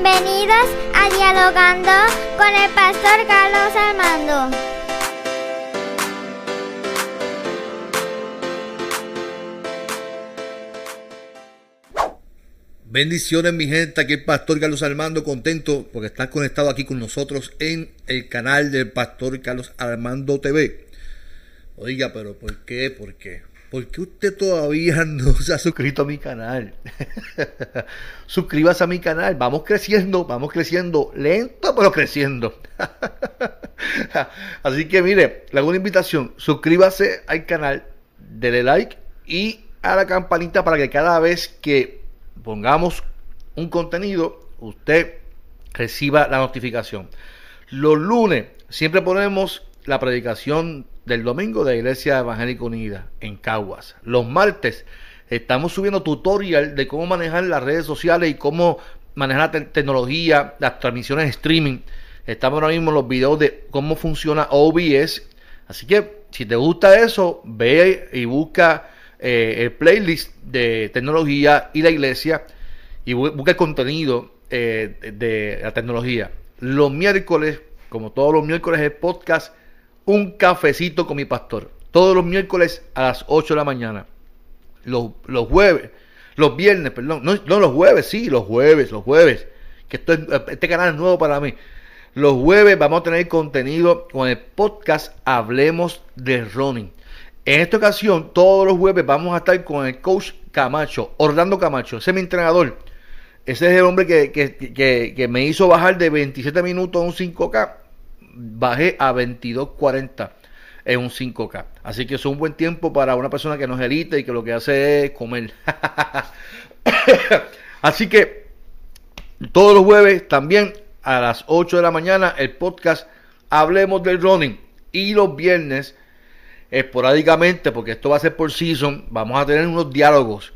Bienvenidos a Dialogando con el pastor Carlos Armando. Bendiciones mi gente, aquí el pastor Carlos Armando, contento porque están conectado aquí con nosotros en el canal del pastor Carlos Armando TV. Oiga, pero ¿por qué? ¿Por qué? ¿Por qué usted todavía no se ha suscrito a mi canal? Suscríbase a mi canal. Vamos creciendo, vamos creciendo. Lento, pero creciendo. Así que mire, le hago una invitación. Suscríbase al canal, dele like y a la campanita para que cada vez que pongamos un contenido, usted reciba la notificación. Los lunes siempre ponemos la predicación del domingo de la Iglesia Evangélica Unida en Caguas. Los martes estamos subiendo tutorial de cómo manejar las redes sociales y cómo manejar la tecnología, las transmisiones de streaming. Estamos ahora mismo en los videos de cómo funciona OBS. Así que si te gusta eso, ve y busca eh, el playlist de tecnología y la iglesia y busca el contenido eh, de la tecnología. Los miércoles, como todos los miércoles, el podcast un cafecito con mi pastor. Todos los miércoles a las 8 de la mañana. Los, jueves, los viernes, perdón. No, los jueves, sí, los jueves, los jueves. Que este canal es nuevo para mí. Los jueves vamos a tener contenido con el podcast Hablemos de Running. En esta ocasión, todos los jueves vamos a estar con el coach Camacho, Orlando Camacho. Ese es mi entrenador. Ese es el hombre que, que me hizo bajar de 27 minutos a un 5K bajé a 22.40 en un 5K. Así que es un buen tiempo para una persona que no es elite y que lo que hace es comer. Así que todos los jueves también a las 8 de la mañana el podcast Hablemos del Running. Y los viernes, esporádicamente, porque esto va a ser por season, vamos a tener unos diálogos.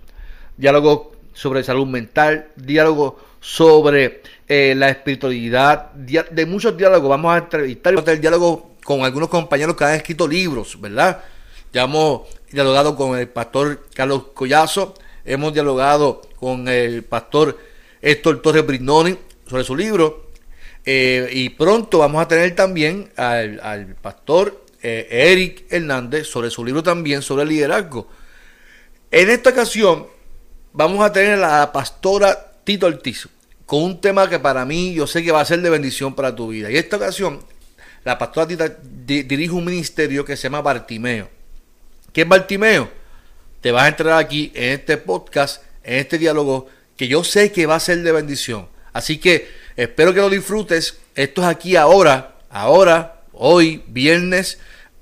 Diálogos sobre salud mental, diálogos sobre eh, la espiritualidad, de muchos diálogos. Vamos a entrevistar el diálogo con algunos compañeros que han escrito libros, ¿verdad? Ya hemos dialogado con el pastor Carlos Collazo, hemos dialogado con el pastor Héctor Torres Brignoni sobre su libro. Eh, y pronto vamos a tener también al, pastor eh, Eric Hernández sobre su libro también sobre liderazgo. En esta ocasión vamos a tener a la pastora Tito Ortiz, con un tema que para mí yo sé que va a ser de bendición para tu vida. Y esta ocasión, la pastora Tito dirige un ministerio que se llama Bartimeo. ¿Qué es Bartimeo? Te vas a entrar aquí en este podcast, en este diálogo, que yo sé que va a ser de bendición. Así que espero que lo disfrutes. Esto es aquí ahora, ahora, hoy, viernes,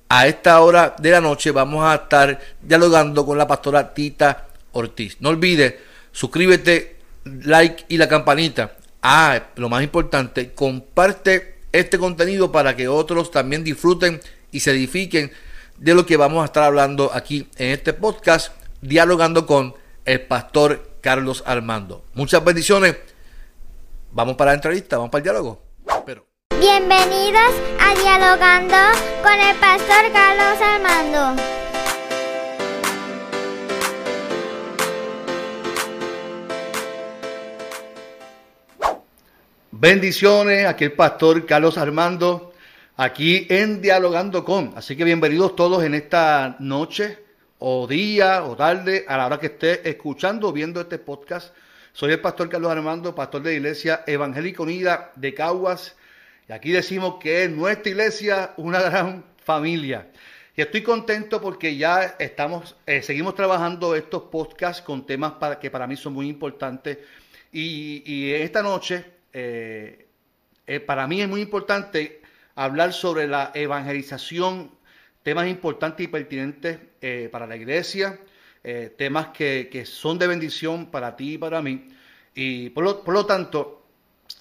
a esta hora de la noche, vamos a estar dialogando con la pastora Tita Ortiz. No olvides, suscríbete like y la campanita. Ah, lo más importante, comparte este contenido para que otros también disfruten y se edifiquen de lo que vamos a estar hablando aquí en este podcast, dialogando con el pastor Carlos Armando. Muchas bendiciones. Vamos para la entrevista, vamos para el diálogo. Pero... Bienvenidos a Dialogando con el pastor Carlos Armando. Bendiciones, aquí el pastor Carlos Armando, aquí en Dialogando con. Así que bienvenidos todos en esta noche o día o tarde, a la hora que esté escuchando o viendo este podcast. Soy el pastor Carlos Armando, pastor de Iglesia Evangélica Unida de Caguas. Y aquí decimos que es nuestra iglesia una gran familia. Y estoy contento porque ya estamos, eh, seguimos trabajando estos podcasts con temas para, que para mí son muy importantes. Y, y esta noche eh, eh, para mí es muy importante hablar sobre la evangelización, temas importantes y pertinentes eh, para la iglesia, temas que, son de bendición para ti y para mí. Y por lo, tanto,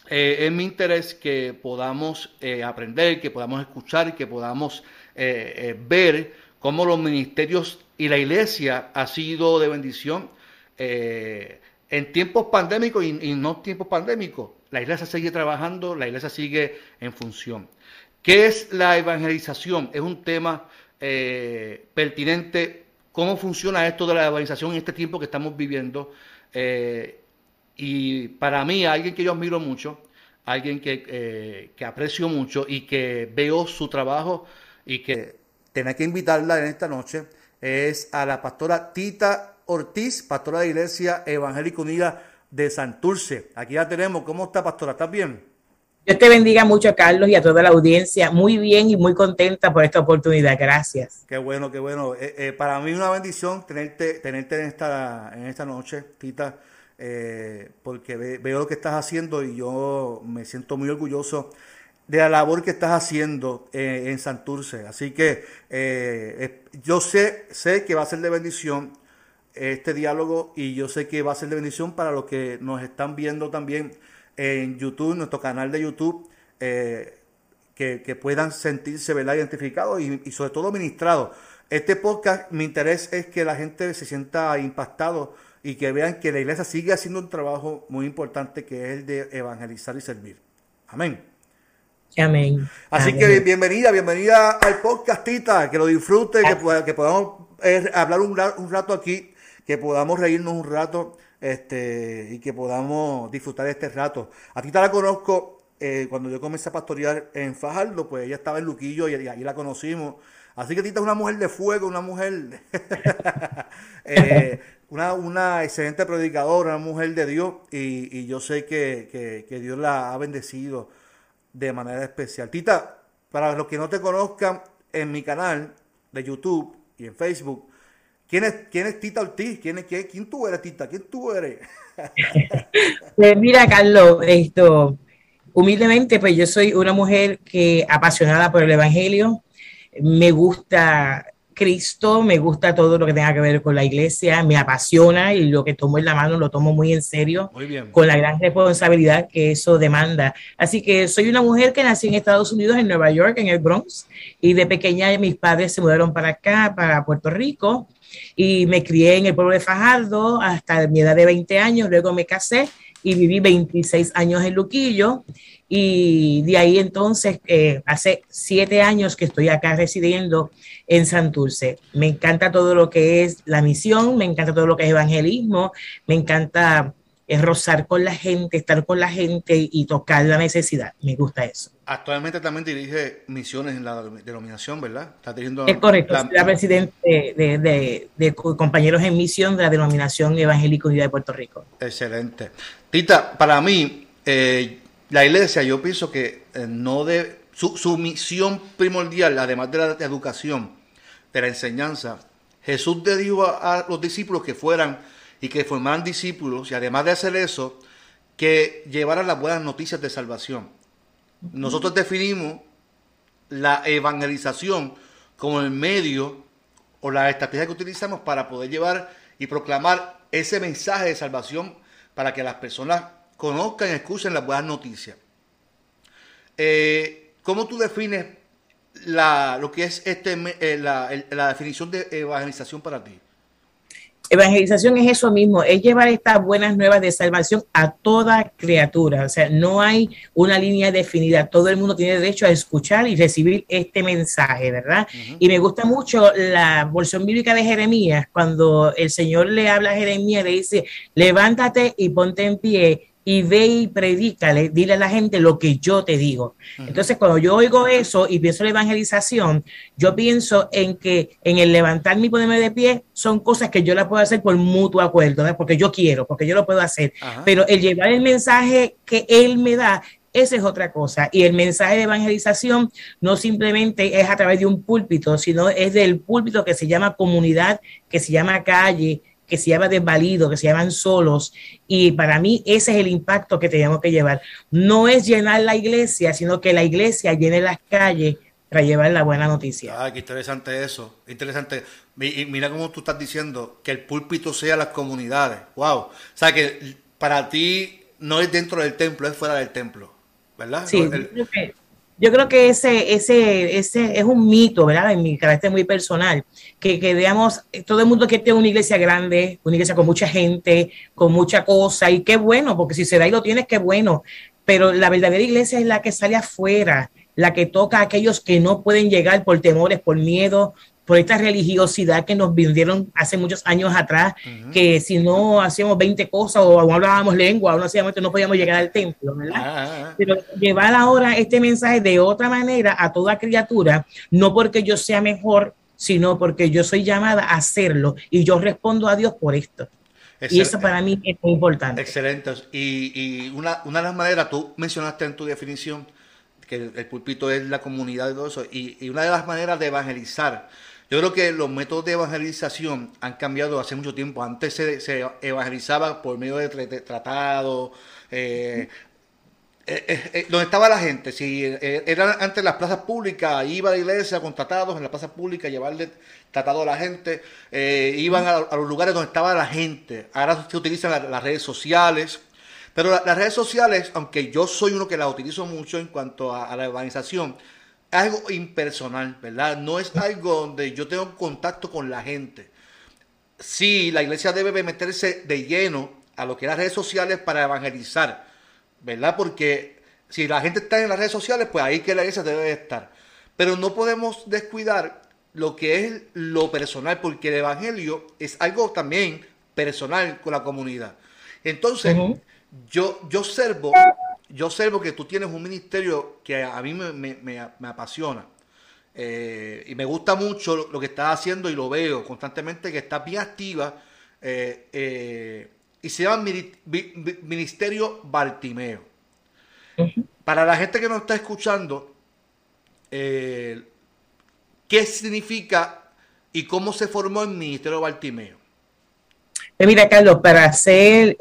es mi interés que podamos aprender, que podamos escuchar, que podamos ver cómo los ministerios y la iglesia ha sido de bendición en tiempos pandémicos y no tiempos pandémicos la iglesia sigue trabajando, la iglesia sigue en función. ¿Qué es la evangelización? Es un tema eh, pertinente. ¿Cómo funciona esto de la evangelización en este tiempo que estamos viviendo? Eh, y para mí, alguien que yo admiro mucho, alguien que, eh, aprecio mucho y que veo su trabajo y que tener que invitarla en esta noche es a la pastora Tita Ortiz, pastora de Iglesia Evangélica Unida de Santurce. Aquí la tenemos. ¿Cómo está, pastora? ¿Estás bien? Dios te bendiga mucho, Carlos, y a toda la audiencia. Muy bien y muy contenta por esta oportunidad. Gracias. Qué bueno, qué bueno. Eh, eh, para mí una bendición tenerte, tenerte en esta, en esta noche, Tita, eh, porque veo lo que estás haciendo y yo me siento muy orgulloso de la labor que estás haciendo en Santurce. Así que yo sé, sé que va a ser de bendición este diálogo y yo sé que va a ser de bendición para los que nos están viendo también en YouTube, nuestro canal de YouTube, eh, que, puedan sentirse ¿verdad? identificados y, sobre todo ministrados. Este podcast, mi interés es que la gente se sienta impactado y que vean que la iglesia sigue haciendo un trabajo muy importante que es el de evangelizar y servir. Amén. Amén. Así que bienvenida, bienvenida al podcast, Tita, que lo disfrute, que, que podamos eh, hablar un, un rato aquí, que podamos reírnos un rato este, y que podamos disfrutar de este rato. A ti te la conozco eh, cuando yo comencé a pastorear en Fajardo, pues ella estaba en Luquillo y, ahí la conocimos. Así que Tita es una mujer de fuego, una mujer, eh, una, una, excelente predicadora, una mujer de Dios y, yo sé que, que, Dios la ha bendecido de manera especial. Tita, para los que no te conozcan, en mi canal de YouTube y en Facebook, ¿Quién es, quién es Tita Ortiz? ¿Quién, es, quién, quién tú eres, Tita? ¿Quién tú eres? pues mira, Carlos, esto, humildemente, pues yo soy una mujer que apasionada por el Evangelio, me gusta Cristo, me gusta todo lo que tenga que ver con la iglesia, me apasiona y lo que tomo en la mano lo tomo muy en serio, con la gran responsabilidad que eso demanda. Así que soy una mujer que nací en Estados Unidos, en Nueva York, en el Bronx, y de pequeña mis padres se mudaron para acá, para Puerto Rico, y me crié en el pueblo de Fajardo hasta mi edad de 20 años, luego me casé y viví 26 años en Luquillo y de ahí entonces, eh, hace siete años que estoy acá residiendo en Santurce. Me encanta todo lo que es la misión, me encanta todo lo que es evangelismo, me encanta es rozar con la gente, estar con la gente y tocar la necesidad. Me gusta eso. Actualmente también dirige misiones en la denominación, ¿verdad? Está dirigiendo es correcto, la, soy la presidente de, compañeros en misión de la denominación evangélica de Puerto Rico. Excelente. Tita, para mí, eh, la iglesia, yo pienso que eh, no de su, su, misión primordial, además de la educación, de la enseñanza, Jesús le dijo a los discípulos que fueran y que formaran discípulos y además de hacer eso, que llevaran las buenas noticias de salvación. Nosotros definimos la evangelización como el medio o la estrategia que utilizamos para poder llevar y proclamar ese mensaje de salvación para que las personas conozcan y escuchen las buenas noticias. Eh, ¿Cómo tú defines la, lo que es este, eh, la definición de evangelización para ti? Evangelización es eso mismo, es llevar estas buenas nuevas de salvación a toda criatura. O sea, no hay una línea definida. Todo el mundo tiene derecho a escuchar y recibir este mensaje, ¿verdad? Y me gusta mucho la porción bíblica de Jeremías, cuando el Señor le habla a Jeremías, le dice, levántate y ponte en pie y ve y predícale, dile a la gente lo que yo te digo. Entonces, cuando yo oigo eso y pienso en la evangelización, yo pienso en que en el levantarme y ponerme de pie son cosas que yo las puedo hacer por mutuo acuerdo, porque yo quiero, porque yo lo puedo hacer. Pero el llevar el mensaje que él me da, esa es otra cosa. Y el mensaje de evangelización no simplemente es a través de un púlpito, sino es del púlpito que se llama comunidad, que se llama calle, que se llama desvalido, que se llaman solos. Y para mí ese es el impacto que tenemos que llevar. No es llenar la iglesia, sino que la iglesia llene las calles para llevar la buena noticia. Ah, qué interesante eso. Interesante. Y mira cómo tú estás diciendo que el púlpito sea las comunidades. Wow. O sea, que para ti no es dentro del templo, es fuera del templo. ¿Verdad? Sí, yo creo que ese, ese, ese es un mito, ¿verdad? En mi carácter muy personal, que, que digamos, todo el mundo quiere tener una iglesia grande, una iglesia con mucha gente, con mucha cosa, y qué bueno, porque si se da y lo tienes, qué bueno, pero la verdadera iglesia es la que sale afuera, la que toca a aquellos que no pueden llegar por temores, por miedo, por esta religiosidad que nos vendieron hace muchos años atrás, que si no hacíamos 20 cosas o hablábamos lengua o no hacíamos esto, no podíamos llegar al templo, ¿verdad? Ah, ah, ah. Pero llevar ahora este mensaje de otra manera a toda criatura, no porque yo sea mejor, sino porque yo soy llamada a hacerlo y yo respondo a Dios por esto. Y eso para mí es muy importante. Excelente. Y, una, una, de las maneras, tú mencionaste en tu definición que el, púlpito es la comunidad y todo eso, y, una de las maneras de evangelizar, yo creo que los métodos de evangelización han cambiado hace mucho tiempo. Antes se, evangelizaba por medio de tratados, eh, eh, eh, donde estaba la gente, si eran antes las plazas públicas, iba a la iglesia con tratados en las plazas públicas, llevarle tratado a la gente, iban a, los lugares donde estaba la gente. Ahora se utilizan las redes sociales, pero las redes sociales, aunque yo soy uno que las utilizo mucho en cuanto a, la organización, es algo impersonal, ¿verdad? No es algo donde yo tengo contacto con la gente. Sí, la iglesia debe meterse de lleno a lo que es las redes sociales para evangelizar ¿verdad? Porque si la gente está en las redes sociales, pues ahí que la iglesia debe estar. Pero no podemos descuidar lo que es lo personal, porque el Evangelio es algo también personal con la comunidad. Entonces, yo, yo observo, yo observo que tú tienes un ministerio que a mí me, apasiona. Eh, y me gusta mucho lo, que estás haciendo y lo veo constantemente que estás bien activa. Eh, eh, y se llama Ministerio Bartimeo. Para la gente que nos está escuchando, ¿qué significa y cómo se formó el Ministerio Bartimeo? Mira, Carlos, para ser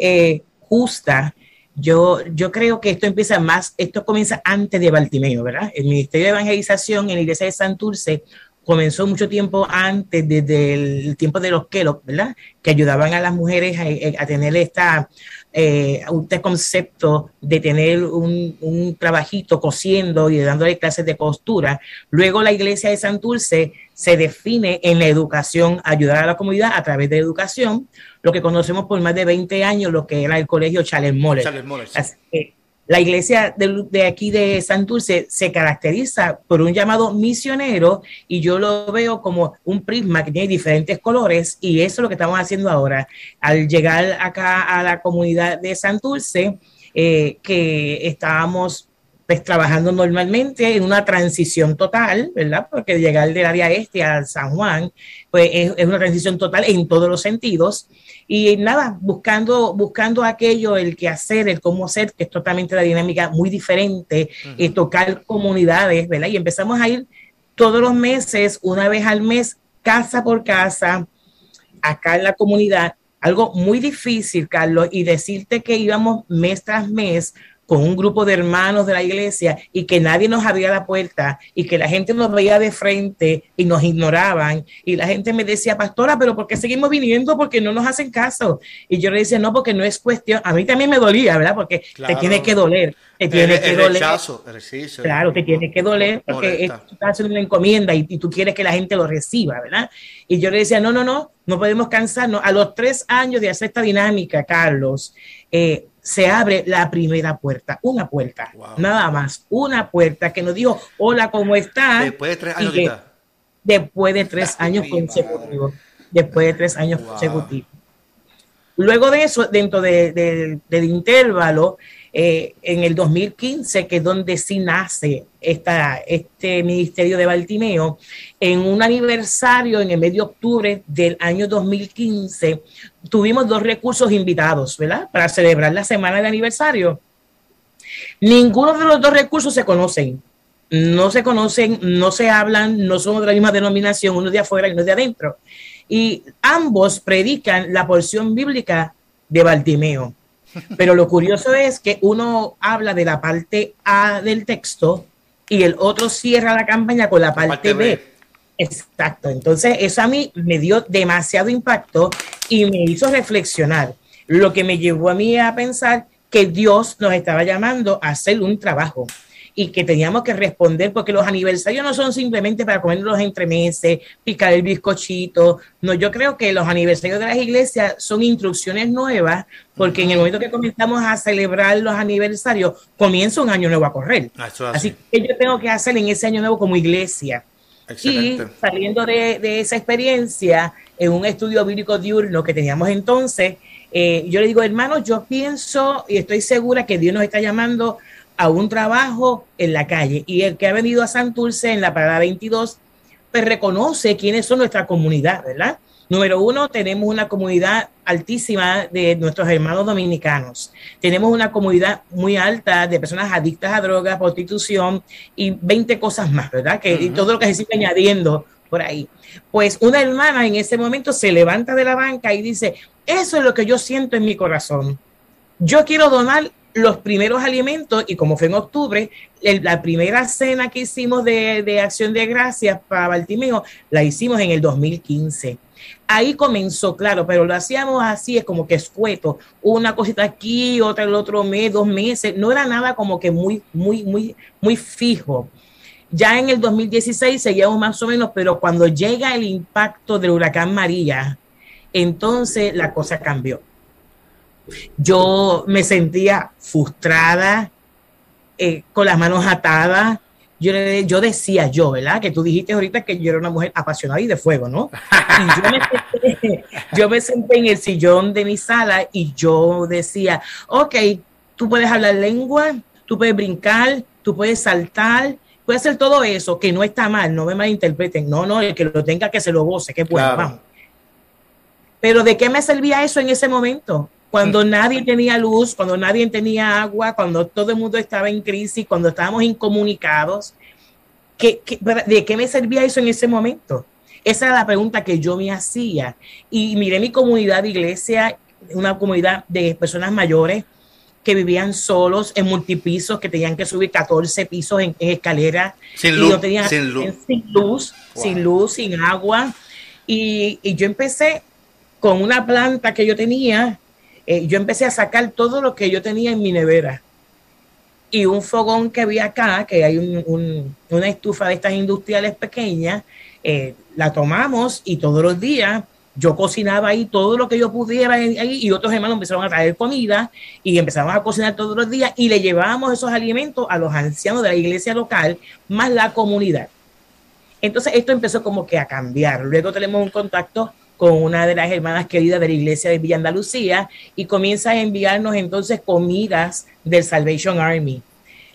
justa, yo, yo creo que esto empieza más, esto comienza antes de Bartimeo, ¿verdad? El Ministerio de Evangelización en la iglesia de Santurce comenzó mucho tiempo antes, desde el tiempo de los Kellogg, ¿verdad? Que ayudaban a las mujeres a, tener esta, eh, este concepto de tener un, un, trabajito cosiendo y dándole clases de costura. Luego la iglesia de Santurce se define en la educación, ayudar a la comunidad a través de educación, lo que conocemos por más de 20 años, lo que era el colegio Charles Moller. Charles Moller la iglesia de, aquí de Santurce se caracteriza por un llamado misionero y yo lo veo como un prisma que tiene diferentes colores y eso es lo que estamos haciendo ahora. Al llegar acá a la comunidad de Santurce, eh, que estábamos pues, trabajando normalmente en una transición total, ¿verdad? Porque llegar del área este a San Juan, pues es una transición total en todos los sentidos. Y nada, buscando, buscando aquello, el que hacer, el cómo hacer, que es totalmente la dinámica muy diferente, y tocar comunidades, ¿verdad? Y empezamos a ir todos los meses, una vez al mes, casa por casa, acá en la comunidad, algo muy difícil, Carlos, y decirte que íbamos mes tras mes con un grupo de hermanos de la iglesia y que nadie nos abría la puerta y que la gente nos veía de frente y nos ignoraban y la gente me decía, pastora, pero ¿por qué seguimos viniendo? Porque no nos hacen caso. Y yo le decía, no, porque no es cuestión, a mí también me dolía, ¿verdad? Porque te tiene que doler. Te tiene que doler. claro, te tiene que doler porque estás haciendo una encomienda y, y, tú quieres que la gente lo reciba, ¿verdad? Y yo le decía, no, no, no, no podemos cansarnos. A los tres años de hacer esta dinámica, Carlos, eh, se abre la primera puerta, una puerta, nada más, una puerta que nos dijo, hola, ¿cómo está? Después de tres años. después de tres años consecutivos. Después de tres años consecutivos. Luego de eso, dentro del intervalo, eh, en el 2015, que es donde sí nace este ministerio de Baltimeo, en un aniversario en el medio de octubre del año 2015, tuvimos dos recursos invitados, ¿verdad? Para celebrar la semana de aniversario. Ninguno de los dos recursos se conocen. No se conocen, no se hablan, no somos de la misma denominación, uno de afuera y uno de adentro. Y ambos predican la porción bíblica de Baltimeo. Pero lo curioso es que uno habla de la parte A del texto y el otro cierra la campaña con la parte, B. Exacto. Entonces, eso a mí me dio demasiado impacto y me hizo reflexionar. Lo que me llevó a mí a pensar que Dios nos estaba llamando a hacer un trabajo y que teníamos que responder porque los aniversarios no son simplemente para comerlos entre meses, picar el bizcochito. No, yo creo que los aniversarios de las iglesias son instrucciones nuevas porque en el momento que comenzamos a celebrar los aniversarios, comienza un año nuevo a correr. Ah, así. que yo tengo que hacer en ese año nuevo como iglesia Y saliendo de, esa experiencia, en un estudio bíblico diurno que teníamos entonces, eh, yo le digo, hermanos, yo pienso y estoy segura que Dios nos está llamando a un trabajo en la calle. Y el que ha venido a Santurce en la parada 22, pues reconoce quiénes son nuestra comunidad, ¿verdad? Número uno, tenemos una comunidad altísima de nuestros hermanos dominicanos. Tenemos una comunidad muy alta de personas adictas a drogas, prostitución y 20 cosas más, ¿verdad? Que y todo lo que se sigue añadiendo por ahí. Pues una hermana en ese momento se levanta de la banca y dice, eso es lo que yo siento en mi corazón. Yo quiero donar los primeros alimentos y como fue en octubre, la primera cena que hicimos de, de acción de gracias para Baltimeo la hicimos en el 2015 Ahí comenzó, claro, pero lo hacíamos así, es como que escueto, una cosita aquí, otra el otro mes, dos meses, no era nada como que muy, muy, muy, muy fijo. Ya en el 2016 seguíamos más o menos, pero cuando llega el impacto del huracán María, entonces la cosa cambió. Yo me sentía frustrada, eh, con las manos atadas, yo, yo decía yo, ¿verdad? Que tú dijiste ahorita que yo era una mujer apasionada y de fuego, ¿no? Y yo me, senté, en el sillón de mi sala y yo decía, ok, tú puedes hablar lengua, tú puedes brincar, tú puedes saltar, puedes hacer todo eso, que no está mal, no me malinterpreten, no, no, el que lo tenga que se lo goce, que bueno, vamos. Pero ¿de qué me servía eso en ese momento? Cuando nadie tenía luz, cuando nadie tenía agua, cuando todo el mundo estaba en crisis, cuando estábamos incomunicados. ¿qué, de qué me servía eso en ese momento? Esa era la pregunta que yo me hacía. Y miré mi comunidad de iglesia, una comunidad de personas mayores que vivían solos en multipisos, que tenían que subir 14 pisos en, escalera. Sin luz. sin luz. Sin luz, sin, luz sin agua. Y, y yo empecé con una planta que yo tenía eh, yo empecé a sacar todo lo que yo tenía en mi nevera. Y un fogón que había acá, que hay una estufa de estas industriales pequeñas, eh, la tomamos y todos los días yo cocinaba ahí todo lo que yo pudiera ahí y otros hermanos empezaron a traer comida y empezamos a cocinar todos los días y le llevábamos esos alimentos a los ancianos de la iglesia local más la comunidad. Entonces esto empezó como que a cambiar. Luego tenemos un contacto con una de las hermanas queridas de la iglesia de Villa Andalucía y comienza a enviarnos entonces comidas del Salvation Army.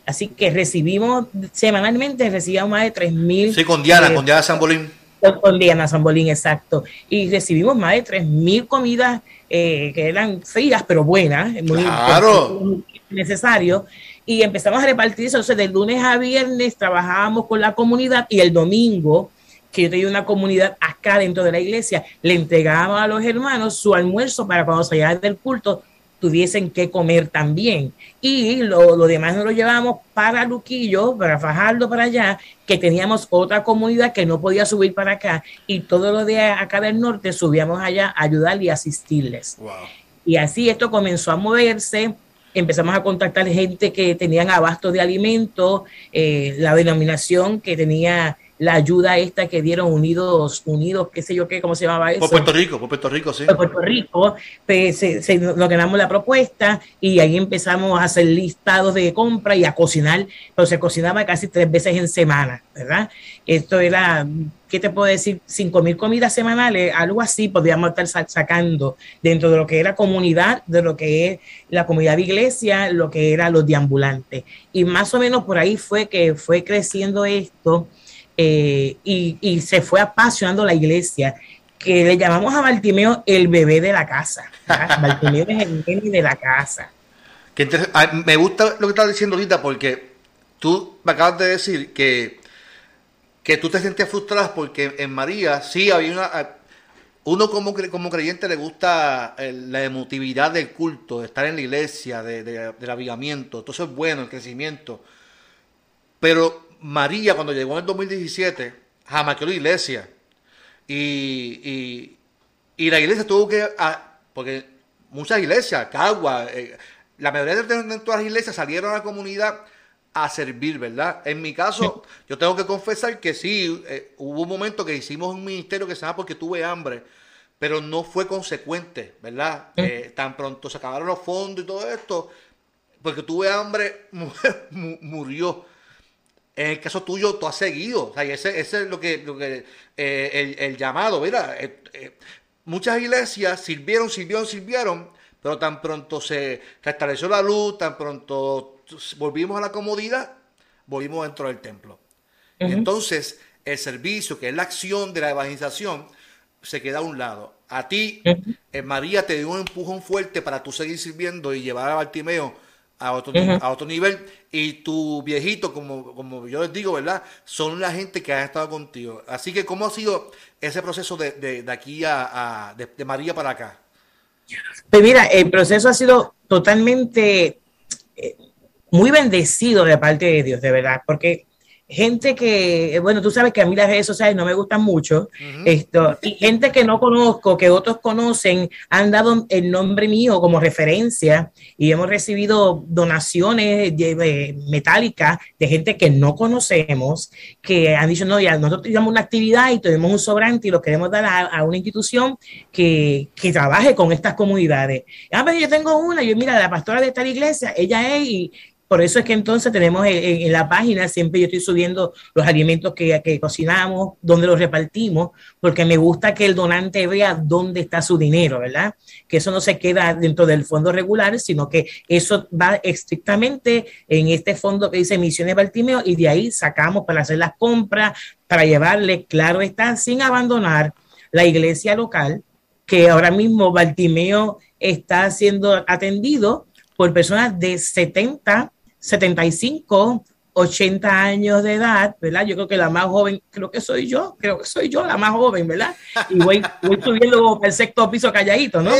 Así que recibimos semanalmente, recibíamos más de 3.000. Sí, con Diana, eh, con Diana Sambolín. Con Diana Sambolín, exacto. Y recibimos más de 3.000 comidas eh, que eran frías, pero buenas, muy, claro. necesario. Y empezamos a repartir eso. Entonces, de lunes a viernes trabajábamos con la comunidad y el domingo que yo tenía una comunidad acá dentro de la iglesia, le entregaba a los hermanos su almuerzo para cuando salían del culto tuviesen que comer también. Y lo, demás nos lo llevamos para Luquillo, para Fajardo, para allá, que teníamos otra comunidad que no podía subir para acá. Y todo lo de acá del norte subíamos allá a ayudar y asistirles. Y así esto comenzó a moverse. Empezamos a contactar gente que tenían abasto de alimentos, eh, la denominación que tenía la ayuda esta que dieron Unidos, Unidos, qué sé yo qué, cómo se llamaba eso. Por Puerto Rico, por Puerto Rico, sí. Por Puerto Rico, pues, se, nos ganamos la propuesta y ahí empezamos a hacer listados de compra y a cocinar, pero se cocinaba casi tres veces en semana, ¿verdad? Esto era, ¿qué te puedo decir? Cinco mil comidas semanales, algo así podíamos estar sacando dentro de lo que era comunidad, de lo que es la comunidad de iglesia, lo que era los deambulantes. Y más o menos por ahí fue que fue creciendo esto eh, y, se fue apasionando la iglesia, que le llamamos a Bartimeo el bebé de la casa. Bartimeo es el bebé de la casa. Ah, me gusta lo que estás diciendo ahorita porque tú me acabas de decir que, que tú te sentías frustrada porque en María sí había una... Ah, uno como, como creyente le gusta la emotividad del culto, de estar en la iglesia, de, del avivamiento. Entonces es bueno el crecimiento. Pero María, cuando llegó en el 2017, jamás que la iglesia. Y, la iglesia tuvo que. Ah, porque muchas iglesias, Cagua, eh, la mayoría de, todas las iglesias salieron a la comunidad a servir, ¿verdad? En mi caso, yo tengo que confesar que sí, eh, hubo un momento que hicimos un ministerio que se llama Porque tuve hambre, pero no fue consecuente, ¿verdad? Eh, tan pronto se acabaron los fondos y todo esto, porque tuve hambre, murió. En el caso tuyo, tú has seguido. O sea, ese, ese es lo que, lo que eh, el, el, llamado. Mira, eh, eh, muchas iglesias sirvieron, sirvieron, sirvieron, pero tan pronto se restableció la luz, tan pronto volvimos a la comodidad, volvimos dentro del templo. Y entonces, el servicio, que es la acción de la evangelización, se queda a un lado. A ti, María te dio un empujón fuerte para tú seguir sirviendo y llevar a Bartimeo a otro, a otro nivel. Y tu viejito, como, como yo les digo, ¿verdad? Son la gente que ha estado contigo. Así que, ¿cómo ha sido ese proceso de, de, aquí a, de, María para acá? Pues mira, el proceso ha sido totalmente eh, muy bendecido de parte de Dios, de verdad, porque gente que, bueno, tú sabes que a mí las redes sociales no me gustan mucho, esto, y gente que no conozco, que otros conocen, han dado el nombre mío como referencia y hemos recibido donaciones metálicas de gente que no conocemos, que han dicho, no, ya nosotros tenemos una actividad y tenemos un sobrante y lo queremos dar a, una institución que, que, trabaje con estas comunidades. Ah, pero yo tengo una, yo mira, la pastora de esta iglesia, ella es, y, por eso es que entonces tenemos en, la página, siempre yo estoy subiendo los alimentos que, que, cocinamos, dónde los repartimos, porque me gusta que el donante vea dónde está su dinero, ¿verdad? Que eso no se queda dentro del fondo regular, sino que eso va estrictamente en este fondo que dice Misiones Baltimeo y de ahí sacamos para hacer las compras, para llevarle, claro está, sin abandonar la iglesia local, que ahora mismo Baltimeo está siendo atendido por personas de 70 75, 80 años de edad, ¿verdad? Yo creo que la más joven, creo que soy yo, creo que soy yo la más joven, ¿verdad? Y voy, voy subiendo el sexto piso calladito, ¿no?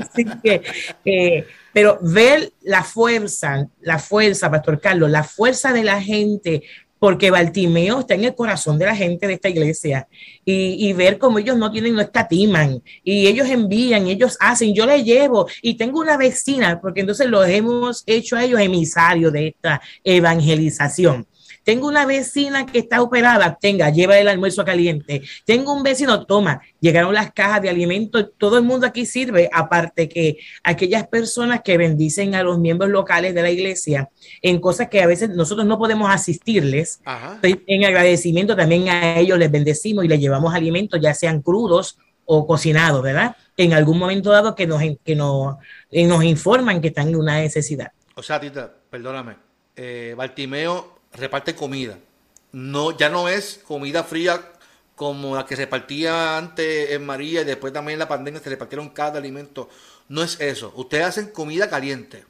Así que, eh, pero ver la fuerza, la fuerza, Pastor Carlos, la fuerza de la gente porque Baltimeo está en el corazón de la gente de esta iglesia. Y, ver cómo ellos no tienen, no escatiman. Y ellos envían, ellos hacen, yo les llevo. Y tengo una vecina, porque entonces los hemos hecho a ellos emisarios de esta evangelización. Tengo una vecina que está operada, tenga, lleva el almuerzo caliente. Tengo un vecino, toma, llegaron las cajas de alimentos, todo el mundo aquí sirve, aparte que aquellas personas que bendicen a los miembros locales de la iglesia en cosas que a veces nosotros no podemos asistirles, pues, en agradecimiento también a ellos les bendecimos y les llevamos alimentos, ya sean crudos o cocinados, ¿verdad? En algún momento dado que nos, que nos, eh, nos informan que están en una necesidad. O sea, Tita, perdóname, eh, Bartimeo reparte comida. No, ya no es comida fría como la que repartía antes en María y después también en la pandemia se repartieron cada alimento. No es eso. Ustedes hacen comida caliente.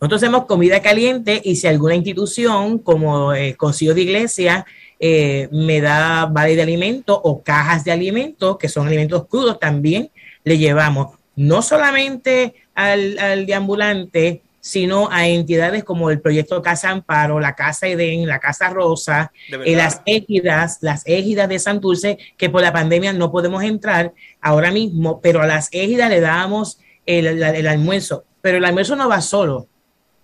Nosotros hacemos comida caliente y si alguna institución como el eh, Concilio de Iglesia eh, me da vale de alimentos o cajas de alimentos, que son alimentos crudos, también le llevamos no solamente al, al deambulante, sino a entidades como el proyecto Casa Amparo, la Casa Edén, la Casa Rosa, y las égidas, las égidas de Santurce, que por la pandemia no podemos entrar ahora mismo, pero a las égidas le damos el, el almuerzo, pero el almuerzo no va solo. O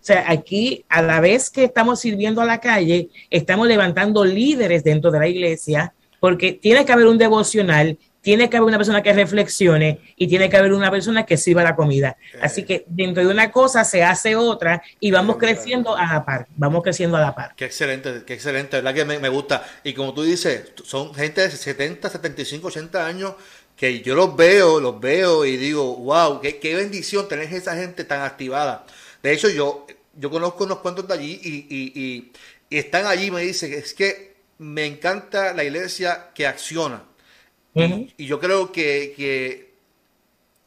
sea, aquí a la vez que estamos sirviendo a la calle, estamos levantando líderes dentro de la iglesia, porque tiene que haber un devocional tiene que haber una persona que reflexione y tiene que haber una persona que sirva la comida. Así que dentro de una cosa se hace otra y vamos creciendo a la par, vamos creciendo a la par. Qué excelente, qué excelente, verdad que me, gusta. Y como tú dices, son gente de 70, 75, 80 años que yo los veo, los veo y digo, wow, qué, qué bendición tener esa gente tan activada. De hecho, yo, yo conozco unos cuantos de allí y, y, y están allí me dicen, es que me encanta la iglesia que acciona y, yo creo que,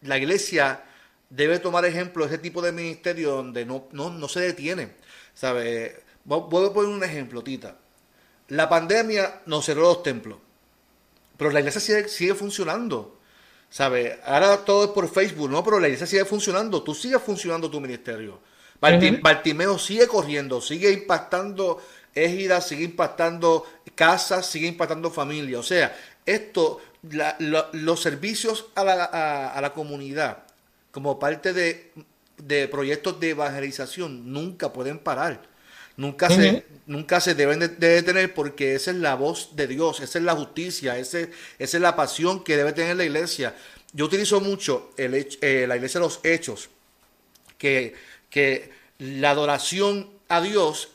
la iglesia debe tomar ejemplo de ese tipo de ministerio donde no, no, se detiene. ¿Sabe? Voy a poner un ejemplo, Tita. La pandemia nos cerró los templos, pero la iglesia sigue, sigue funcionando. ¿Sabe? Ahora todo es por Facebook, ¿no? Pero la iglesia sigue funcionando. Tú sigues funcionando tu ministerio. Bartimeo sigue corriendo, sigue impactando égidas, sigue impactando casas, sigue impactando familias. O sea, esto los servicios a la, comunidad como parte de, proyectos de evangelización nunca pueden parar. Nunca, se, nunca se deben de, detener porque esa es la voz de Dios, esa es la justicia, esa es la pasión que debe tener la iglesia. Yo utilizo mucho el, eh, la iglesia de los hechos, que, que la adoración a Dios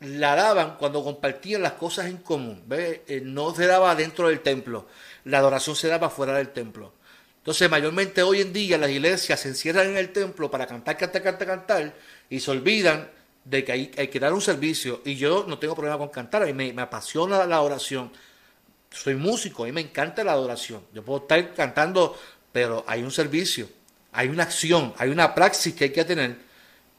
la daban cuando compartían las cosas en común. ¿ve? Eh, no se daba dentro del templo, la adoración se daba fuera del templo. Entonces, mayormente hoy en día las iglesias se encierran en el templo para cantar, cantar, cantar, cantar y se olvidan de que hay, que dar un servicio. Y yo no tengo problema con cantar, a mí me, me apasiona la oración. Soy músico, a mí me encanta la adoración. Yo puedo estar cantando, pero hay un servicio, hay una acción, hay una praxis que hay que tener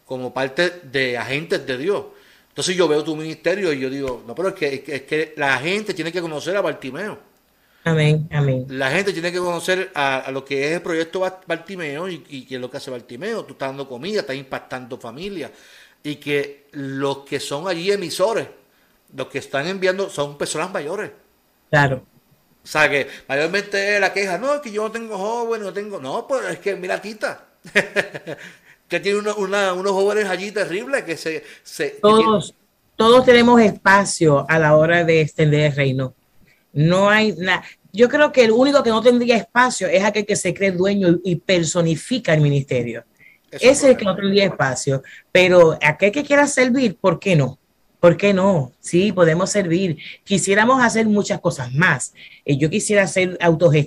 como parte de agentes de Dios. Entonces yo veo tu ministerio y yo digo, no, pero es que, es que, la gente tiene que conocer a Bartimeo. Amén, amén. La gente tiene que conocer a, lo que es el proyecto Bartimeo y, y qué es lo que hace Bartimeo. Tú estás dando comida, estás impactando familia. Y que los que son allí emisores, los que están enviando, son personas mayores. Claro. O sea, que mayormente la queja, no, es que yo no tengo jóvenes, no tengo. No, pues es que mira, Tita. que tiene unos jóvenes allí terribles que se... todos, todos tenemos espacio a la hora de extender el reino. No hay nada. Yo creo que el único que no tendría espacio es aquel que se cree dueño y personifica el ministerio. Ese es el que no tendría espacio. Pero aquel que quiera servir, ¿por qué no? ¿Por qué no? Sí, podemos servir. Quisiéramos hacer muchas cosas más. Eh, yo quisiera hacer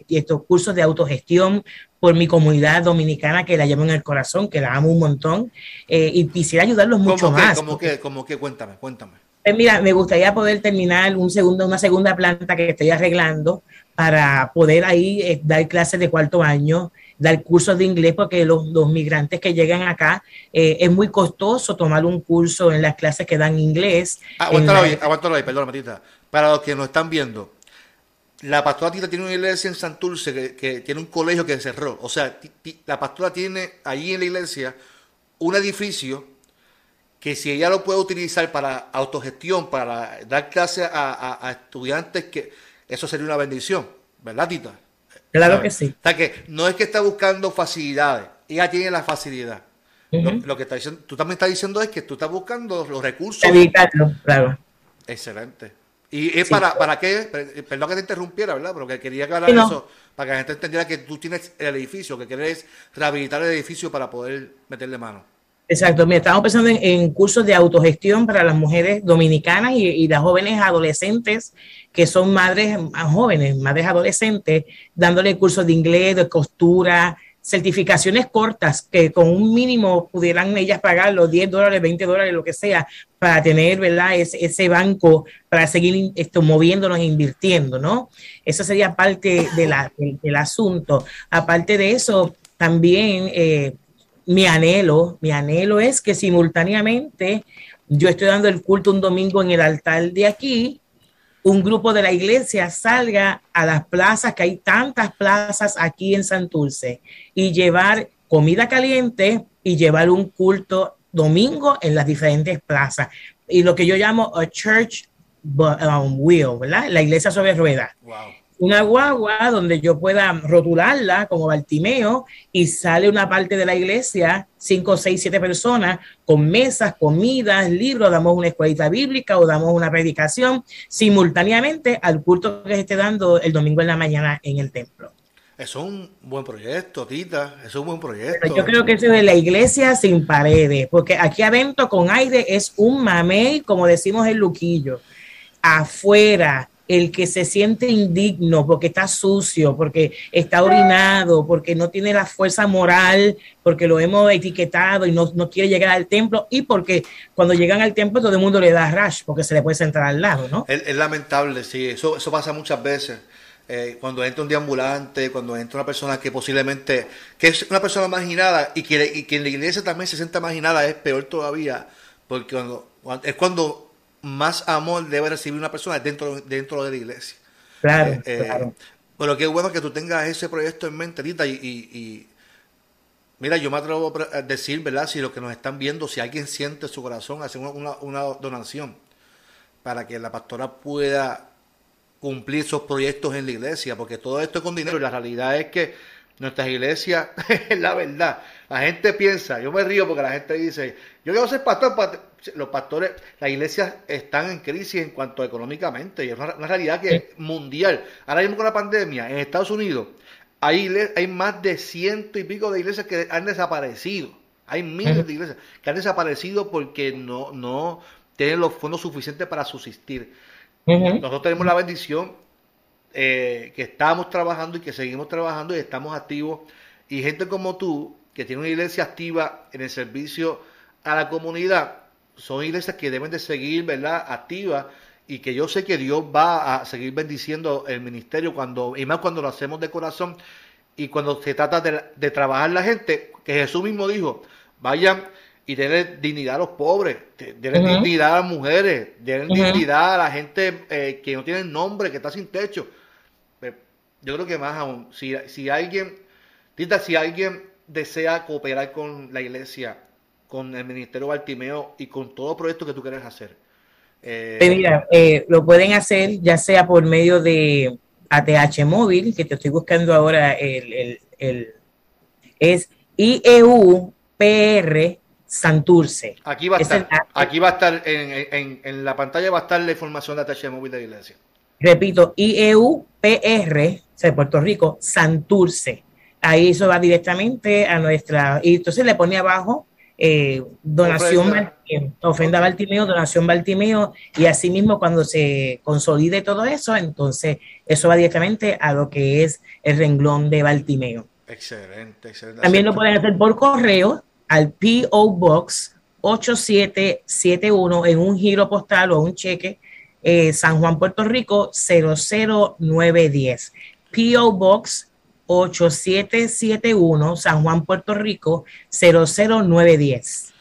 estos cursos de autogestión por mi comunidad dominicana que la llevo en el corazón, que la amo un montón, eh, y quisiera ayudarlos mucho más. ¿Cómo que? ¿Cómo que? Cuéntame, cuéntame. Pues mira, me gustaría poder terminar un segundo, una segunda planta que estoy arreglando para poder ahí eh, dar clases de cuarto año dar cursos de inglés porque los, migrantes que llegan acá eh, es muy costoso tomar un curso en las clases que dan inglés. Aguántalo ahí, aguántalo ahí, perdón, Matita. Para los que nos están viendo, la pastora Tita tiene una iglesia en Santurce que, tiene un colegio que cerró. O sea, la pastora tiene allí en la iglesia un edificio que si ella lo puede utilizar para autogestión, para dar clases a, a estudiantes, que eso sería una bendición, ¿verdad, Tita? Claro que sí. O sea que no es que está buscando facilidades, ella tiene la facilidad. lo, que está diciendo, tú también estás diciendo es que tú estás buscando los recursos. Evitarlo, claro. Excelente. ¿Y es para, para qué? Perdón que te interrumpiera, ¿verdad? Pero que quería aclarar eso, para que la gente entendiera que tú tienes el edificio, que quieres rehabilitar el edificio para poder meterle mano. Exacto, mira, estamos pensando en, cursos de autogestión para las mujeres dominicanas y, las jóvenes adolescentes que son madres jóvenes, madres adolescentes, dándole cursos de inglés, de costura, certificaciones cortas que con un mínimo pudieran ellas pagar los 10 dólares, 20 dólares, lo que sea, para tener, ¿verdad? Ese, banco para seguir esto, moviéndonos e invirtiendo, ¿no? Eso sería parte de la, del, asunto. Aparte de eso, también eh, mi anhelo, mi anhelo es que simultáneamente yo estoy dando el culto un domingo en el altar de aquí, un grupo de la iglesia salga a las plazas, que hay tantas plazas aquí en Santurce, y llevar comida caliente y llevar un culto domingo en las diferentes plazas. Y lo que yo llamo a church um, wheel, ¿verdad? La iglesia sobre ruedas. Una guagua donde yo pueda rotularla como Bartimeo y sale una parte de la iglesia, cinco, seis, siete personas, con mesas, comidas, libros, damos una escuelita bíblica o damos una predicación simultáneamente al culto que se esté dando el domingo en la mañana en el templo. Es un buen proyecto, Tita. Es un buen proyecto. yo creo que eso es la iglesia sin paredes, porque aquí adentro con aire es un mamey, como decimos en Luquillo. Afuera el que se siente indigno porque está sucio, porque está orinado, porque no tiene la fuerza moral, porque lo hemos etiquetado y no, quiere llegar al templo y porque cuando llegan al templo todo el mundo le da rash porque se le puede sentar al lado, ¿no? Es, lamentable, sí, eso, eso pasa muchas veces. Eh, cuando entra un deambulante, cuando entra una persona que posiblemente, que es una persona marginada y que, y que en la iglesia también se sienta marginada, es peor todavía, porque cuando, es cuando más amor debe recibir una persona dentro, dentro de la iglesia. Claro, eh, eh, claro. Pero qué bueno que tú tengas ese proyecto en mente, y, y, mira, yo me atrevo a decir, ¿verdad? Si los que nos están viendo, si alguien siente su corazón, hacer una, una donación para que la pastora pueda cumplir esos proyectos en la iglesia, porque todo esto es con dinero y la realidad es que nuestras iglesias, es la verdad, la gente piensa, yo me río porque la gente dice, yo quiero ser pastor, los pastores, las iglesias están en crisis en cuanto económicamente, y es una, realidad que es mundial. Ahora mismo con la pandemia, en Estados Unidos, hay, hay más de ciento y pico de iglesias que han desaparecido. Hay miles de iglesias que han desaparecido porque no, no, tienen los fondos suficientes para subsistir. Nosotros tenemos la bendición eh, que estamos trabajando y que seguimos trabajando y estamos activos. Y gente como tú, que tiene una iglesia activa en el servicio a la comunidad, son iglesias que deben de seguir, ¿verdad?, activas y que yo sé que Dios va a seguir bendiciendo el ministerio cuando, y más cuando lo hacemos de corazón y cuando se trata de, trabajar la gente, que Jesús mismo dijo, vayan y denle dignidad a los pobres, denle dignidad a las mujeres, denle dignidad a la gente eh, que no tiene nombre, que está sin techo. Eh, yo creo que más aún, si, si alguien, Tita, si alguien desea cooperar con la iglesia, con el Ministerio Bartimeo y con todo proyecto que tú quieres hacer. Eh, pues mira, eh, lo pueden hacer ya sea por medio de ATH móvil, que te estoy buscando ahora, el, el, el es IEUPR Santurce. Aquí va a estar, aquí va a estar en, en, en, la pantalla va a estar la información de ATH móvil de la iglesia. Repito, IEUPR, o sea, de Puerto Rico, Santurce. Ahí eso va directamente a nuestra, y entonces le pone abajo eh, donación ofrenda. ofrenda Baltimeo, donación Baltimeo, y asimismo cuando se consolide todo eso, entonces eso va directamente a lo que es el renglón de Baltimeo. Excelente, excelente. También lo pueden hacer por correo al PO Box 8771 en un giro postal o un cheque eh, San Juan, Puerto Rico 00910. PO Box 8771 San Juan, Puerto Rico 00910.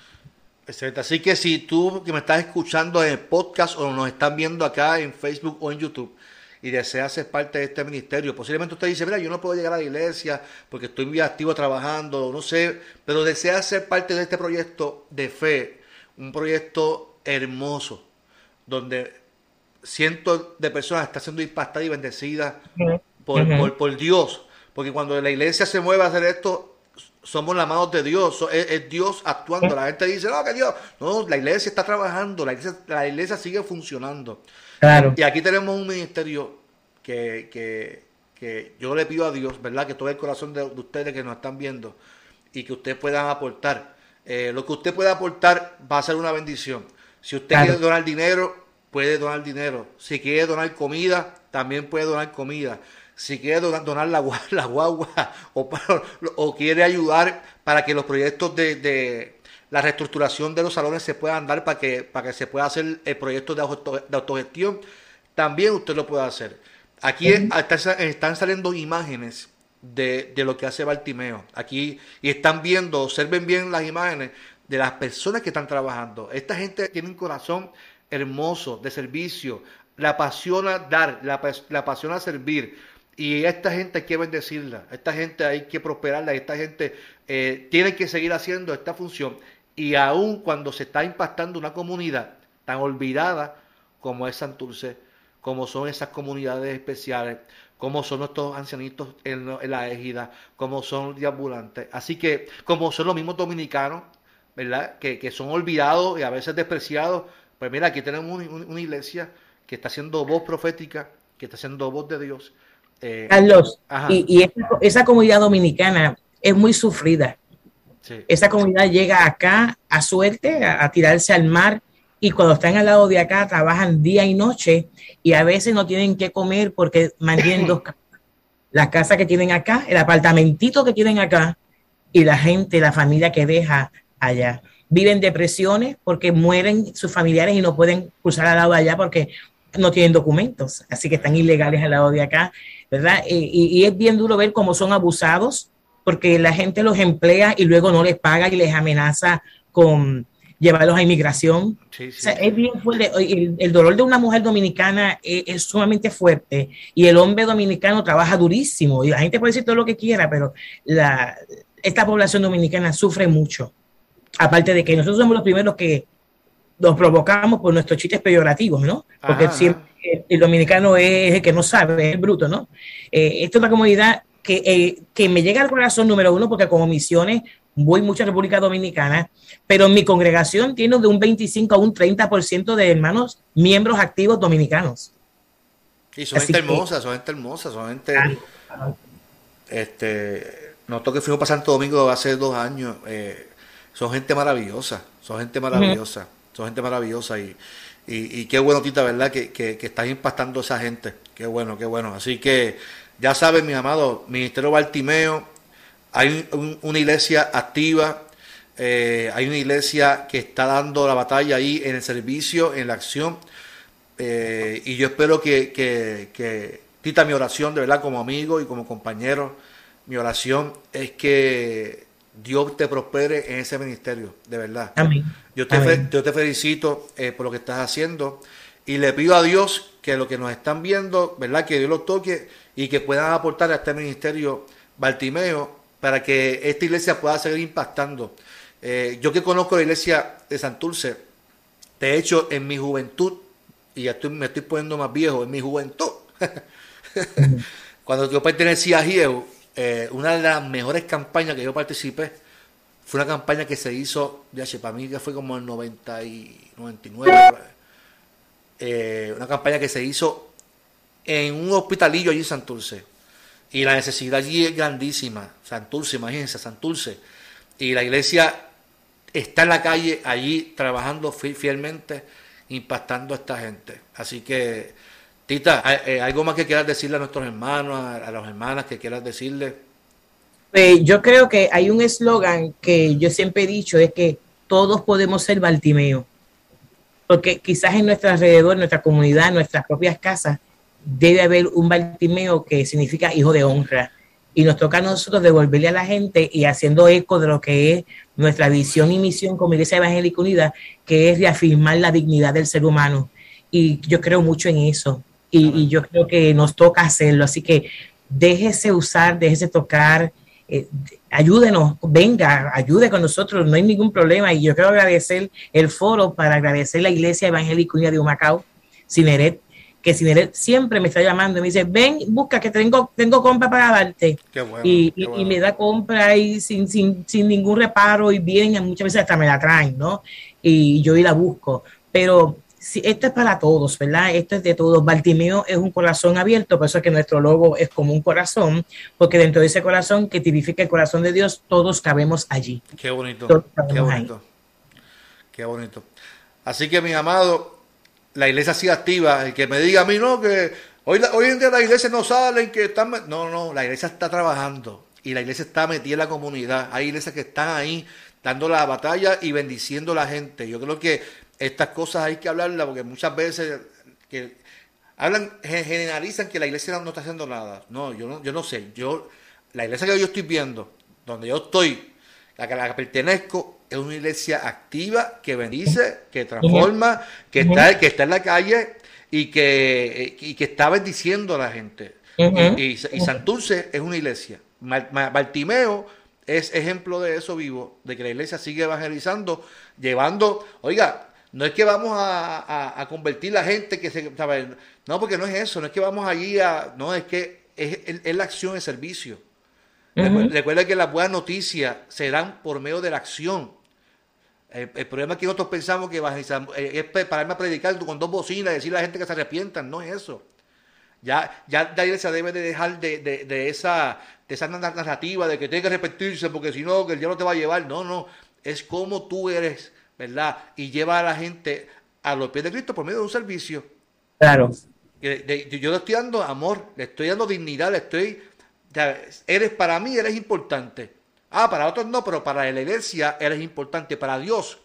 Excelente. Así que si tú que me estás escuchando en el podcast o nos están viendo acá en Facebook o en YouTube y deseas ser parte de este ministerio, posiblemente usted dice, mira, yo no puedo llegar a la iglesia porque estoy muy activo trabajando, no sé, pero deseas ser parte de este proyecto de fe, un proyecto hermoso, donde cientos de personas están siendo impactadas y bendecidas por, por Dios porque cuando la iglesia se mueve a hacer esto, somos las manos de Dios, es, Dios actuando. La gente dice, no, que Dios, no, la iglesia está trabajando, la iglesia, la iglesia sigue funcionando. Claro. Y aquí tenemos un ministerio que, que, que, yo le pido a Dios, ¿verdad? Que todo el corazón de, ustedes que nos están viendo y que ustedes puedan aportar. Eh, lo que usted pueda aportar va a ser una bendición. Si usted quiere donar dinero, puede donar dinero. Si quiere donar comida, también puede donar comida si quiere donar, la, la, guagua o, o, quiere ayudar para que los proyectos de, la reestructuración de los salones se puedan dar para que, para que se pueda hacer el proyecto de, autogestión, también usted lo puede hacer. Aquí están saliendo imágenes de, de, lo que hace Bartimeo. Aquí y están viendo, observen bien las imágenes de las personas que están trabajando. Esta gente tiene un corazón hermoso de servicio, le apasiona dar, le apasiona servir. Y esta gente hay que bendecirla, esta gente hay que prosperarla, esta gente eh, tiene que seguir haciendo esta función. Y aún cuando se está impactando una comunidad tan olvidada como es Santurce, como son esas comunidades especiales, como son nuestros ancianitos en, la égida, como son deambulantes. Así que, como son los mismos dominicanos, ¿verdad? Que, que son olvidados y a veces despreciados. Pues mira, aquí tenemos una iglesia que está haciendo voz profética, que está haciendo voz de Dios eh, Carlos, y, esa, comunidad dominicana es muy sufrida. Esa comunidad llega acá a suerte, a, tirarse al mar, y cuando están al lado de acá trabajan día y noche, y a veces no tienen que comer porque mantienen dos casas. La casa que tienen acá, el apartamentito que tienen acá, y la gente, la familia que deja allá. Viven depresiones porque mueren sus familiares y no pueden cruzar al lado de allá porque no tienen documentos, así que están ilegales al lado de acá, ¿verdad? Y, es bien duro ver cómo son abusados, porque la gente los emplea y luego no les paga y les amenaza con llevarlos a inmigración. es bien fuerte. El, dolor de una mujer dominicana es, sumamente fuerte y el hombre dominicano trabaja durísimo. Y la gente puede decir todo lo que quiera, pero la, esta población dominicana sufre mucho. Aparte de que nosotros somos los primeros que nos provocamos por nuestros chistes peyorativos, ¿no? Porque siempre el, dominicano es el que no sabe, es el bruto, ¿no? Eh, esta es una comunidad que, eh, que me llega al corazón número uno porque como misiones voy mucho a República Dominicana, pero mi congregación tiene de un 25 a un 30% de hermanos miembros activos dominicanos. Y son gente hermosa, son gente hermosa, son gente... Ah, este, nosotros que fuimos para Santo Domingo hace dos años, eh, son gente maravillosa, son gente maravillosa. Son gente maravillosa y, y, qué bueno, Tita, ¿verdad? Que, que, estás impactando a esa gente. Qué bueno, qué bueno. Así que ya saben, mi amado, Ministerio Bartimeo, hay una iglesia activa, eh, hay una iglesia que está dando la batalla ahí en el servicio, en la acción. Eh, y yo espero que, que, Tita, mi oración, de verdad, como amigo y como compañero, mi oración es que Dios te prospere en ese ministerio, de verdad. Amén. Yo te, yo te felicito eh, por lo que estás haciendo y le pido a Dios que lo que nos están viendo, ¿verdad? Que Dios los toque y que puedan aportar a este ministerio Bartimeo para que esta iglesia pueda seguir impactando. Eh, yo que conozco la iglesia de Santurce, de hecho, en mi juventud, y ya estoy, me estoy poniendo más viejo, en mi juventud, cuando yo pertenecía a GIEU, eh, una de las mejores campañas que yo participé fue una campaña que se hizo, ya sé, para mí que fue como el 90 y 99, eh, una campaña que se hizo en un hospitalillo allí en Santurce. Y la necesidad allí es grandísima. Santurce, imagínense, Santurce. Y la iglesia está en la calle allí trabajando fielmente, impactando a esta gente. Así que Eh, ¿algo más que quieras decirle a nuestros hermanos, a, las hermanas que quieras decirle? Pues yo creo que hay un eslogan que yo siempre he dicho, es que todos podemos ser Baltimeo. Porque quizás en nuestro alrededor, en nuestra comunidad, en nuestras propias casas, debe haber un Baltimeo que significa hijo de honra. Y nos toca a nosotros devolverle a la gente y haciendo eco de lo que es nuestra visión y misión como Iglesia Evangélica Unida, que es reafirmar la dignidad del ser humano. Y yo creo mucho en eso y, yo creo que nos toca hacerlo. Así que déjese usar, déjese tocar, eh, ayúdenos, venga, ayude con nosotros, no hay ningún problema. Y yo quiero agradecer el foro para agradecer la Iglesia Evangélica Unida de Humacao, Cineret, que Cineret siempre me está llamando y me dice, ven, busca que tengo, tengo compra para darte. y, y, me da compra y sin, sin, sin ningún reparo y bien, muchas veces hasta me la traen, ¿no? Y yo y la busco. Pero Sí, esto es para todos, ¿verdad? Esto es de todos. Baltimeo es un corazón abierto, por eso es que nuestro logo es como un corazón, porque dentro de ese corazón que tipifica el corazón de Dios, todos cabemos allí. Qué bonito, qué bonito. Qué bonito. Así que, mi amado, la iglesia sigue activa. El que me diga a mí, no, que hoy, hoy en día la iglesia no salen, que están. No, no, la iglesia está trabajando y la iglesia está metida en la comunidad. Hay iglesias que están ahí dando la batalla y bendiciendo a la gente. Yo creo que estas cosas hay que hablarlas porque muchas veces que hablan, generalizan que la iglesia no está haciendo nada. No, yo no, yo no sé. Yo, la iglesia que yo estoy viendo, donde yo estoy, la que, la que pertenezco, es una iglesia activa que bendice, que transforma, que está, que está en la calle y que, que está bendiciendo a la gente. y, Santurce es una iglesia. Bartimeo es ejemplo de eso vivo, de que la iglesia sigue evangelizando, llevando, oiga, no es que vamos a, convertir la gente que se... No, porque no es eso, no es que vamos allí a... No, es que es, la acción, el servicio. Recuerda que las buenas noticias se dan por medio de la acción. El, problema es que nosotros pensamos que eh, es pararme a predicar con dos bocinas y decirle a la gente que se arrepientan. No es eso. Ya, ya la iglesia debe de dejar de, esa, de esa narrativa de que tiene que arrepentirse porque si no, que el diablo te va a llevar. No, no. Es como tú eres ¿verdad? Y lleva a la gente a los pies de Cristo por medio de un servicio. Claro. yo le estoy dando amor, le estoy dando dignidad, le estoy... eres para mí, eres importante. Ah, para otros no, pero para la iglesia eres importante, para Dios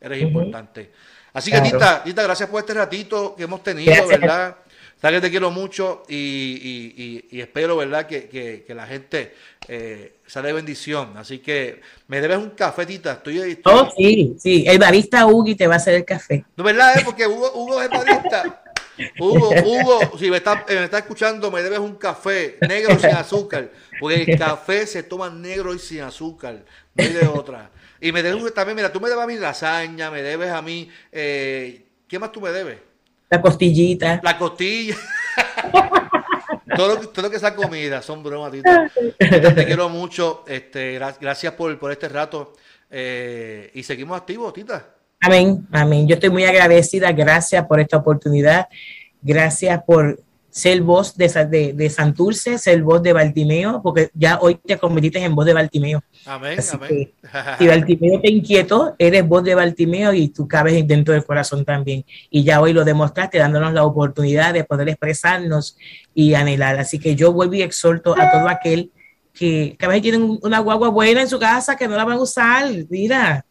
eres importante. Así que, Tita, Tita, gracias por este ratito que hemos tenido, ¿verdad? Sabes que te quiero mucho y, espero, ¿verdad?, que, la gente eh, sale de bendición. Así que me debes un café, Tita. Estoy, estoy... Oh, sí, sí. El barista Hugo te va a hacer el café. No, ¿verdad? Eh? Porque Hugo, Hugo es barista. Hugo, Hugo, si me está, me está escuchando, me debes un café negro sin azúcar. Porque el café se toma negro y sin azúcar. No hay de otra. Y me debes también, mira, tú me debes a mí lasaña, me debes a mí. Eh, ¿Qué más tú me debes? La costillita. La costilla. todo, lo, todo, lo, que sea comida, son bromas, Te quiero mucho. Este, gracias por, por este rato. Eh, y seguimos activos, Tita. Amén, amén. Yo estoy muy agradecida. Gracias por esta oportunidad. Gracias por ser voz de, de, de Santurce, ser voz de Baltimeo, porque ya hoy te convertiste en voz de Baltimeo. Amén, Así amén. que, si Baltimeo te inquietó, eres voz de Baltimeo y tú cabes dentro del corazón también. Y ya hoy lo demostraste dándonos la oportunidad de poder expresarnos y anhelar. Así que yo vuelvo y exhorto a todo aquel que, que a veces tienen una guagua buena en su casa que no la van a usar. Mira,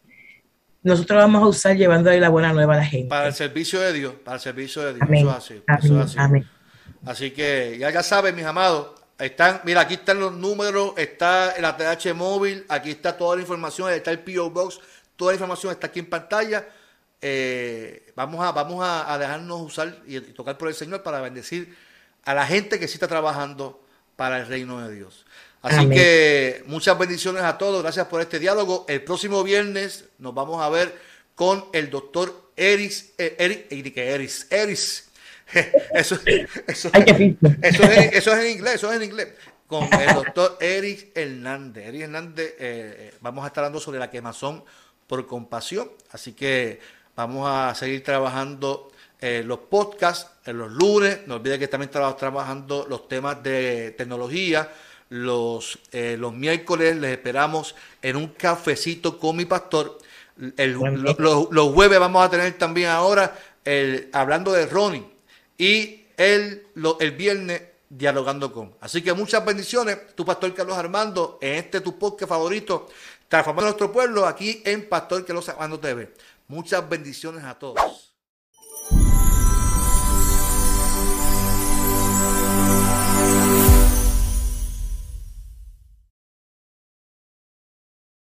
nosotros vamos a usar llevándole la buena nueva a la gente. Para el servicio de Dios, para el servicio de Dios. Amén. Eso es así. Amén. Eso es así. Amén. Así que ya, ya saben, mis amados, están, mira, aquí están los números, está el ATH móvil, aquí está toda la información, está el PO Box, toda la información está aquí en pantalla. Eh, vamos a, vamos a, a dejarnos usar y, y tocar por el Señor para bendecir a la gente que sí está trabajando para el reino de Dios. Así Amén. que muchas bendiciones a todos, gracias por este diálogo. El próximo viernes nos vamos a ver con el doctor Eris, eh, Eris, Eris, Eris. Eso, eso, eso es, eso es en inglés, eso es en inglés. Con el doctor Eric Hernández. Eric Hernández, eh, vamos a estar hablando sobre la quemazón por compasión. Así que vamos a seguir trabajando eh, los podcasts en los lunes. No olviden que también estamos trabajando los temas de tecnología. Los, eh, los miércoles les esperamos en un cafecito con mi pastor. El- Buen lo- lo- los jueves vamos a tener también ahora el, hablando de Ronnie y el, lo- el viernes dialogando con. Así que muchas bendiciones, tu pastor Carlos Armando, en este tu podcast favorito, transformando nuestro pueblo aquí en Pastor Carlos Armando TV. Muchas bendiciones a todos.